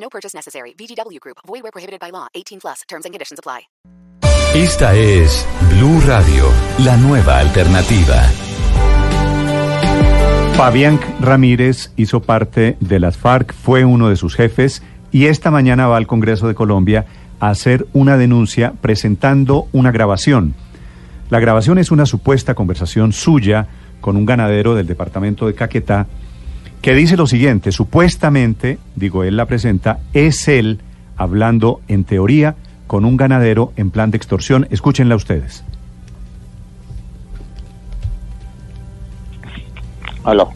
No purchase necessary. VGW Group. Void where prohibited by law. 18 plus. Terms and conditions apply. Esta es Blue Radio, la nueva alternativa. Fabián Ramírez hizo parte de las FARC, fue uno de sus jefes y esta mañana va al Congreso de Colombia a hacer una denuncia presentando una grabación. La grabación es una supuesta conversación suya con un ganadero del departamento de Caquetá que dice lo siguiente, supuestamente, digo, él la presenta, es él hablando en teoría con un ganadero en plan de extorsión. Escúchenla ustedes. Aló.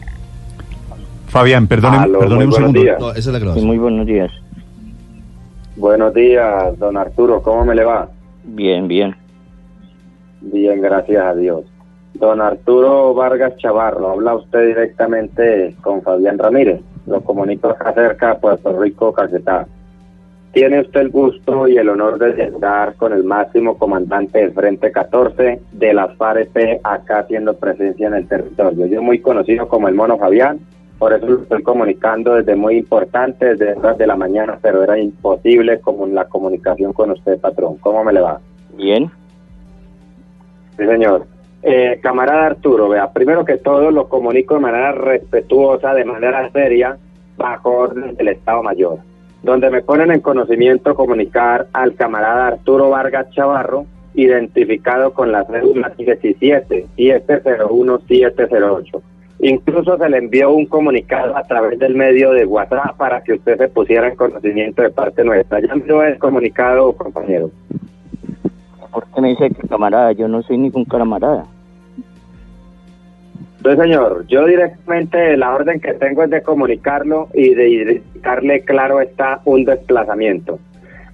Fabián, perdone, Aló, un segundo. No, esa es la Sí, grabación. muy buenos días. Buenos días, don Arturo, ¿cómo me le va? Bien, bien. Bien, gracias a Dios. Don Arturo Vargas Chavarro, habla usted directamente con Fabián Ramírez. Lo comunico acá cerca de Puerto Rico, Caquetá. Tiene usted el gusto y el honor de llegar con el máximo comandante del Frente 14 de las FAREP acá haciendo presencia en el territorio. Yo muy conocido como el Mono Fabián, por eso lo estoy comunicando desde muy importante, desde horas de la mañana, pero era imposible como la comunicación con usted, patrón. ¿Cómo me le va? Bien. Sí, señor. Eh, camarada Arturo, vea, primero que todo lo comunico de manera respetuosa, de manera seria, bajo orden del Estado Mayor, donde me ponen en conocimiento comunicar al camarada Arturo Vargas Chavarro, identificado con la cédula 17 701-708. Incluso se le envió un comunicado a través del medio de WhatsApp para que usted se pusiera en conocimiento de parte nuestra. Ya envió el comunicado, compañero. ¿Por qué me dice que camarada? Yo no soy ningún camarada. Entonces, señor, yo directamente la orden que tengo es de comunicarlo y de indicarle claro está un desplazamiento.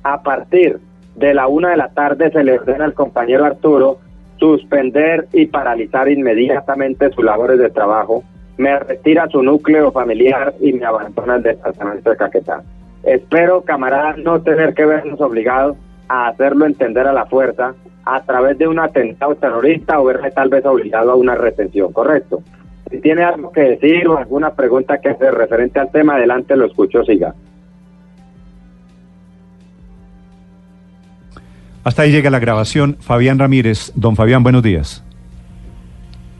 A partir de la una de la tarde se le ordena al compañero Arturo suspender y paralizar inmediatamente sus labores de trabajo, me retira su núcleo familiar y me abandona el departamento de Caquetá. Espero, camarada, no tener que vernos obligados a hacerlo entender a la fuerza a través de un atentado terrorista o verle tal vez obligado a una retención, ¿correcto? Si tiene algo que decir o alguna pregunta que hacer referente al tema, adelante, lo escucho, siga. Hasta ahí llega la grabación. Fabián Ramírez. Don Fabián, buenos días.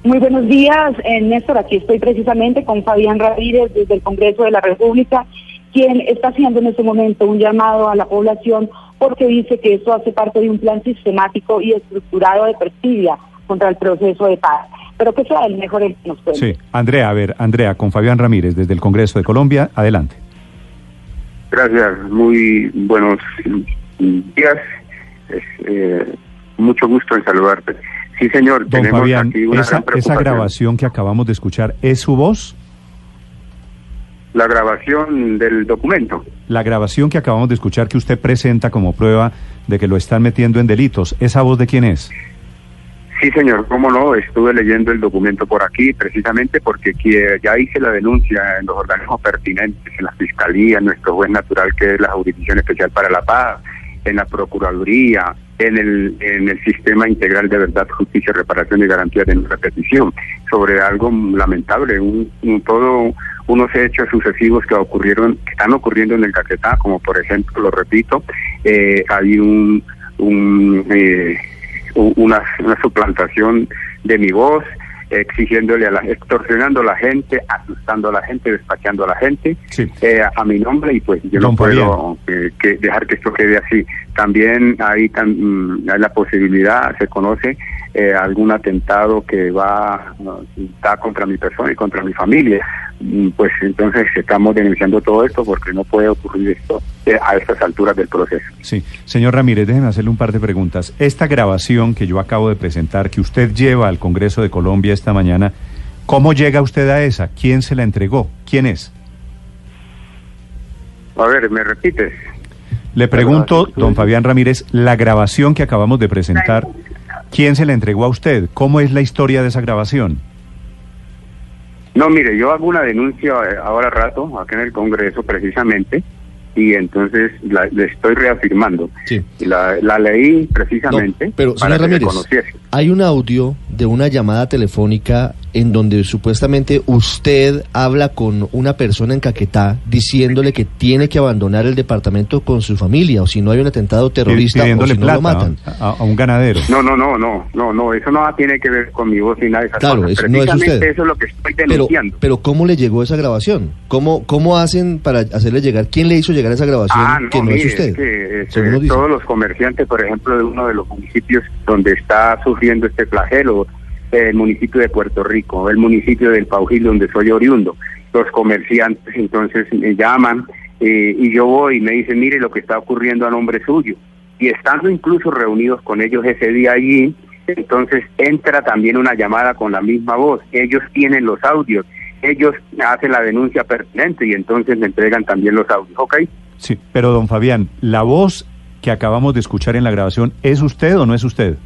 Muy buenos días, eh, Néstor. Aquí estoy precisamente con Fabián Ramírez desde el Congreso de la República, quien está haciendo en este momento un llamado a la población porque dice que esto hace parte de un plan sistemático y estructurado de perfidia contra el proceso de paz. Pero que sea el mejor el que nos cuente. Sí. Andrea, a ver, Andrea, con Fabián Ramírez desde el Congreso de Colombia. Adelante. Gracias, muy buenos días. Es, eh, mucho gusto en saludarte. Sí, señor, Don tenemos Fabián, aquí una esa, gran esa preocupación. grabación que acabamos de escuchar, ¿es su voz? La grabación del documento. La grabación que acabamos de escuchar que usted presenta como prueba de que lo están metiendo en delitos, ¿esa voz de quién es? Sí, señor, cómo no, estuve leyendo el documento por aquí precisamente porque que- ya hice la denuncia en los organismos pertinentes, en la Fiscalía, en nuestro juez natural que es la Jurisdicción Especial para la Paz, en la Procuraduría, en el, en el Sistema Integral de Verdad, Justicia, Reparación y Garantía de nuestra petición, sobre algo lamentable, un, un- todo unos hechos sucesivos que ocurrieron, que están ocurriendo en el Caquetá, como por ejemplo, lo repito, eh, hay un, un eh, una, una suplantación de mi voz, exigiéndole a la, extorsionando a la gente, asustando a la gente, despachando a la gente eh, a, a mi nombre y pues yo Don no puedo eh, que dejar que esto quede así. También hay, tan- mm, hay la posibilidad, se conoce eh, algún atentado que va está contra mi persona y contra mi familia. Mm, Pues entonces estamos denunciando todo esto porque no puede ocurrir esto eh, a estas alturas del proceso. Sí. Señor Ramírez, déjeme hacerle un par de preguntas. Esta grabación que yo acabo de presentar, que usted lleva al Congreso de Colombia esta mañana, ¿cómo llega usted a esa? ¿Quién se la entregó? ¿Quién es? A ver, ¿me repites? Le pregunto, don Fabián Ramírez, la grabación que acabamos de presentar, ¿quién se la entregó a usted? ¿Cómo es la historia de esa grabación? No, mire, yo hago una denuncia eh, ahora rato, acá en el Congreso precisamente, y entonces la, le estoy reafirmando. Sí. Y La, la leí precisamente No, pero, señor Ramírez, hay un audio de una llamada telefónica en donde supuestamente usted habla con una persona en Caquetá diciéndole que tiene que abandonar el departamento con su familia o si no hay un atentado terrorista o si no lo plata matan. a, a un ganadero. No, no, no, no, no, no, eso no tiene que ver con mi voz ni nada de esas Claro, cosas. eso no es usted. eso es lo que estoy Pero, denunciando. pero ¿cómo le llegó esa grabación? ¿Cómo, ¿Cómo hacen para hacerle llegar? ¿Quién le hizo llegar esa grabación Ah, no, que no mire, es usted? que, este, todos los comerciantes, por ejemplo, de uno de los municipios donde está sufriendo este flagelo, el municipio de Puerto Rico, el municipio del Paujil, donde soy oriundo, los comerciantes entonces me llaman eh, y yo voy y me dicen, mire lo que está ocurriendo a nombre suyo. Y estando incluso reunidos con ellos ese día allí, entonces entra también una llamada con la misma voz. Ellos tienen los audios, ellos hacen la denuncia pertinente y entonces me entregan también los audios, ¿ok? Sí, pero don Fabián, ¿la voz que acabamos de escuchar en la grabación es usted o no es usted?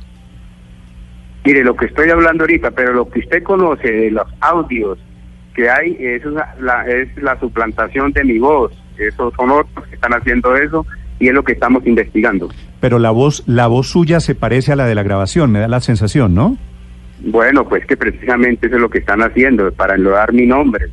Mire, lo que estoy hablando ahorita, pero lo que usted conoce de los audios que hay, eso es la, es la suplantación de mi voz. Esos son otros que están haciendo eso y es lo que estamos investigando. Pero la voz, la voz suya se parece a la de la grabación, me da la sensación, ¿no? Bueno, pues que precisamente eso es lo que están haciendo, para enlodar mi nombre,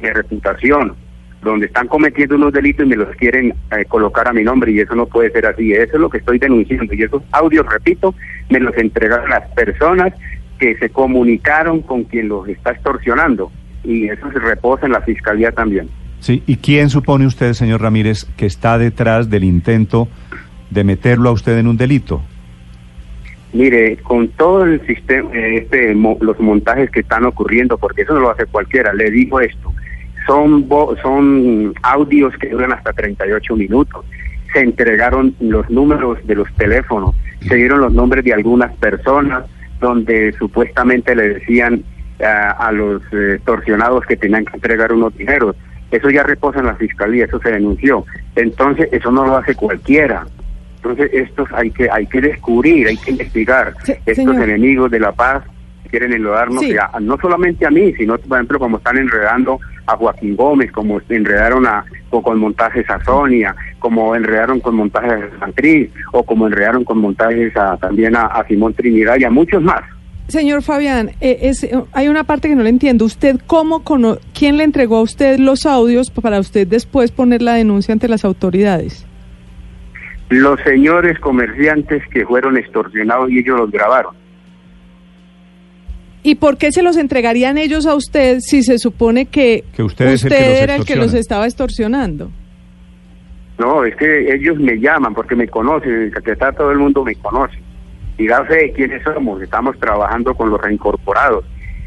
mi reputación, donde están cometiendo unos delitos y me los quieren eh, colocar a mi nombre y eso no puede ser así. Eso es lo que estoy denunciando y esos audios, repito, me los entregaron las personas que se comunicaron con quien los está extorsionando y eso se reposa en la fiscalía también. Sí, ¿y quién supone usted, señor Ramírez, que está detrás del intento de meterlo a usted en un delito? Mire, con todo el sistema, este, mo- los montajes que están ocurriendo, porque eso no lo hace cualquiera, le digo esto, son, son audios que duran hasta 38 minutos. Se entregaron los números de los teléfonos, se dieron los nombres de algunas personas donde supuestamente le decían ah, a los eh, torsionados que tenían que entregar unos dineros. Eso ya reposa en la fiscalía, eso se denunció. Entonces, eso no lo hace cualquiera. Entonces, estos hay que hay que descubrir, hay que investigar. Estos señor. enemigos de la paz quieren enlodarnos, Sí. no solamente a mí, sino, por ejemplo, como están enredando a Joaquín Gómez, como enredaron a, o con montajes a Sonia, como enredaron con montajes a San Cris, o como enredaron con montajes a, también a, a Simón Trinidad y a muchos más. Señor Fabián, eh, es, eh, hay una parte que no le entiendo. ¿Usted cómo cono quién le entregó a usted los audios para usted después poner la denuncia ante las autoridades? Los señores comerciantes que fueron extorsionados y ellos los grabaron. ¿Y por qué se los entregarían ellos a usted si se supone que, Que usted el que era el que los estaba extorsionando? No, es que ellos me llaman porque me conocen, en Caquetá todo el mundo me conoce. Y da fe de quiénes somos, estamos trabajando con los reincorporados.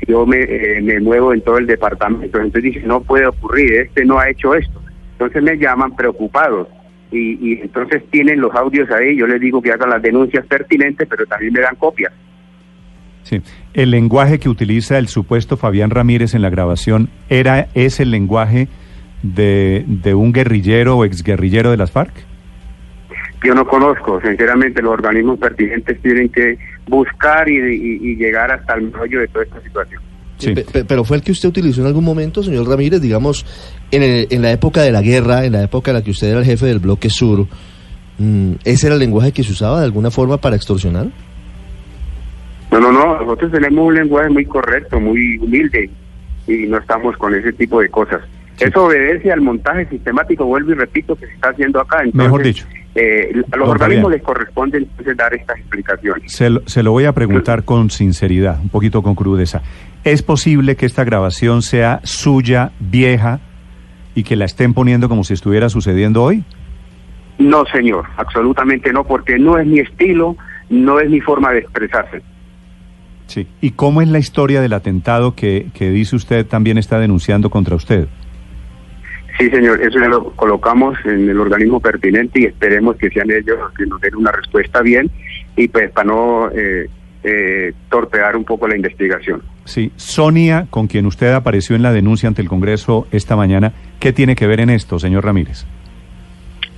Yo me, eh, me muevo en todo el departamento, entonces dije, no puede ocurrir, este no ha hecho esto. Entonces me llaman preocupados y, y entonces tienen los audios ahí, yo les digo que hagan las denuncias pertinentes, pero también me dan copias. Sí. El lenguaje que utiliza el supuesto Fabián Ramírez en la grabación era es el lenguaje de, de un guerrillero o exguerrillero de las FARC. Yo no conozco, sinceramente los organismos pertinentes tienen que buscar y, y- y llegar hasta el meollo de toda esta situación. Sí. Pe- pe- Pero fue el que usted utilizó en algún momento, señor Ramírez, digamos, en, el- en la época de la guerra, en la época en la que usted era el jefe del bloque sur, mm, ¿ese era el lenguaje que se usaba de alguna forma para extorsionar? No, no, no, nosotros tenemos un lenguaje muy correcto, muy humilde y no estamos con ese tipo de cosas. Eso obedece al montaje sistemático, vuelvo y repito, que se está haciendo acá. Entonces, Mejor dicho. eh, a los organismos les corresponde entonces dar estas explicaciones. Se lo, se lo voy a preguntar con sinceridad, un poquito con crudeza. ¿Es posible que esta grabación sea suya, vieja, y que la estén poniendo como si estuviera sucediendo hoy? No, señor, absolutamente no, porque no es mi estilo, no es mi forma de expresarse. Sí. ¿Y cómo es la historia del atentado que, que dice usted también está denunciando contra usted? Sí, señor, eso ya lo colocamos en el organismo pertinente y esperemos que sean ellos los que nos den una respuesta bien y pues para no eh, eh, torpear un poco la investigación. Sí. Sonia, con quien usted apareció en la denuncia ante el Congreso esta mañana, ¿qué tiene que ver en esto, señor Ramírez?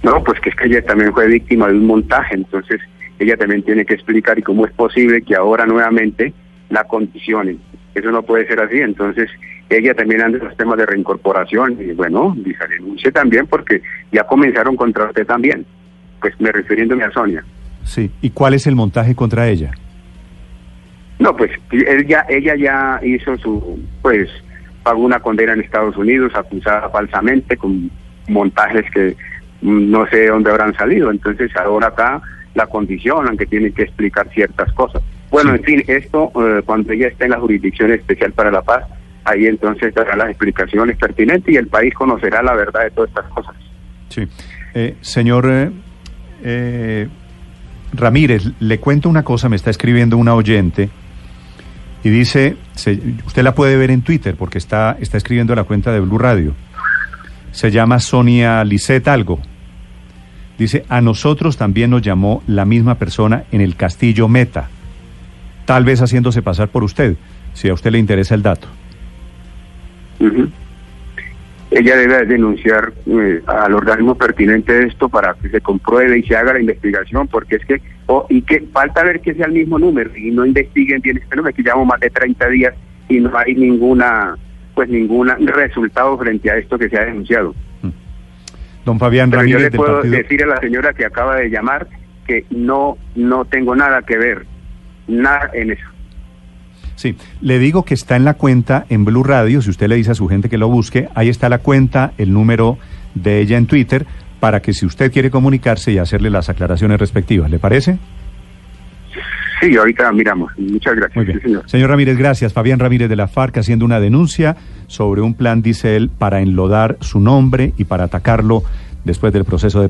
No, pues que es que ella también fue víctima de un montaje, entonces ella también tiene que explicar y cómo es posible que ahora nuevamente la condicionen. Eso no puede ser así, entonces ella también anda en los temas de reincorporación y bueno, dice, denuncie también porque ya comenzaron contra usted también, pues me refiriéndome a Sonia. Sí, ¿y cuál es el montaje contra ella? No, pues ella, ella ya hizo su, pues pagó una condena en Estados Unidos acusada falsamente con montajes que no sé de dónde habrán salido, entonces ahora acá la condicionan que tienen que explicar ciertas cosas. Bueno, en fin, esto eh, cuando ella está en la Jurisdicción Especial para la Paz, ahí entonces dará las explicaciones pertinentes y el país conocerá la verdad de todas estas cosas. Sí. Eh, señor eh, eh, Ramírez, le cuento una cosa, me está escribiendo una oyente y dice, se- usted la puede ver en Twitter porque está, está escribiendo a la cuenta de Blue Radio. Se llama Sonia Lisset algo. Dice, a nosotros también nos llamó la misma persona en el castillo Meta, tal vez haciéndose pasar por usted, si a usted le interesa el dato. Ella debe denunciar eh, al organismo pertinente esto para que se compruebe y se haga la investigación, porque es que, oh, y que falta ver que sea el mismo número y no investiguen bien este número, que llevamos más de 30 días y no hay ninguna, pues ninguna resultado frente a esto que se ha denunciado. Don Fabián Pero yo le del puedo partido... decir a la señora que acaba de llamar que no, no tengo nada que ver, nada en eso. Sí, le digo que está en la cuenta en Blue Radio, si usted le dice a su gente que lo busque, ahí está la cuenta, el número de ella en Twitter, para que si usted quiere comunicarse y hacerle las aclaraciones respectivas, ¿le parece? Sí, ahorita miramos. Muchas gracias. Muy bien. Sí, señor. Señor Ramírez, gracias. Fabián Ramírez de la FARC haciendo una denuncia sobre un plan, dice él, para enlodar su nombre y para atacarlo después del proceso de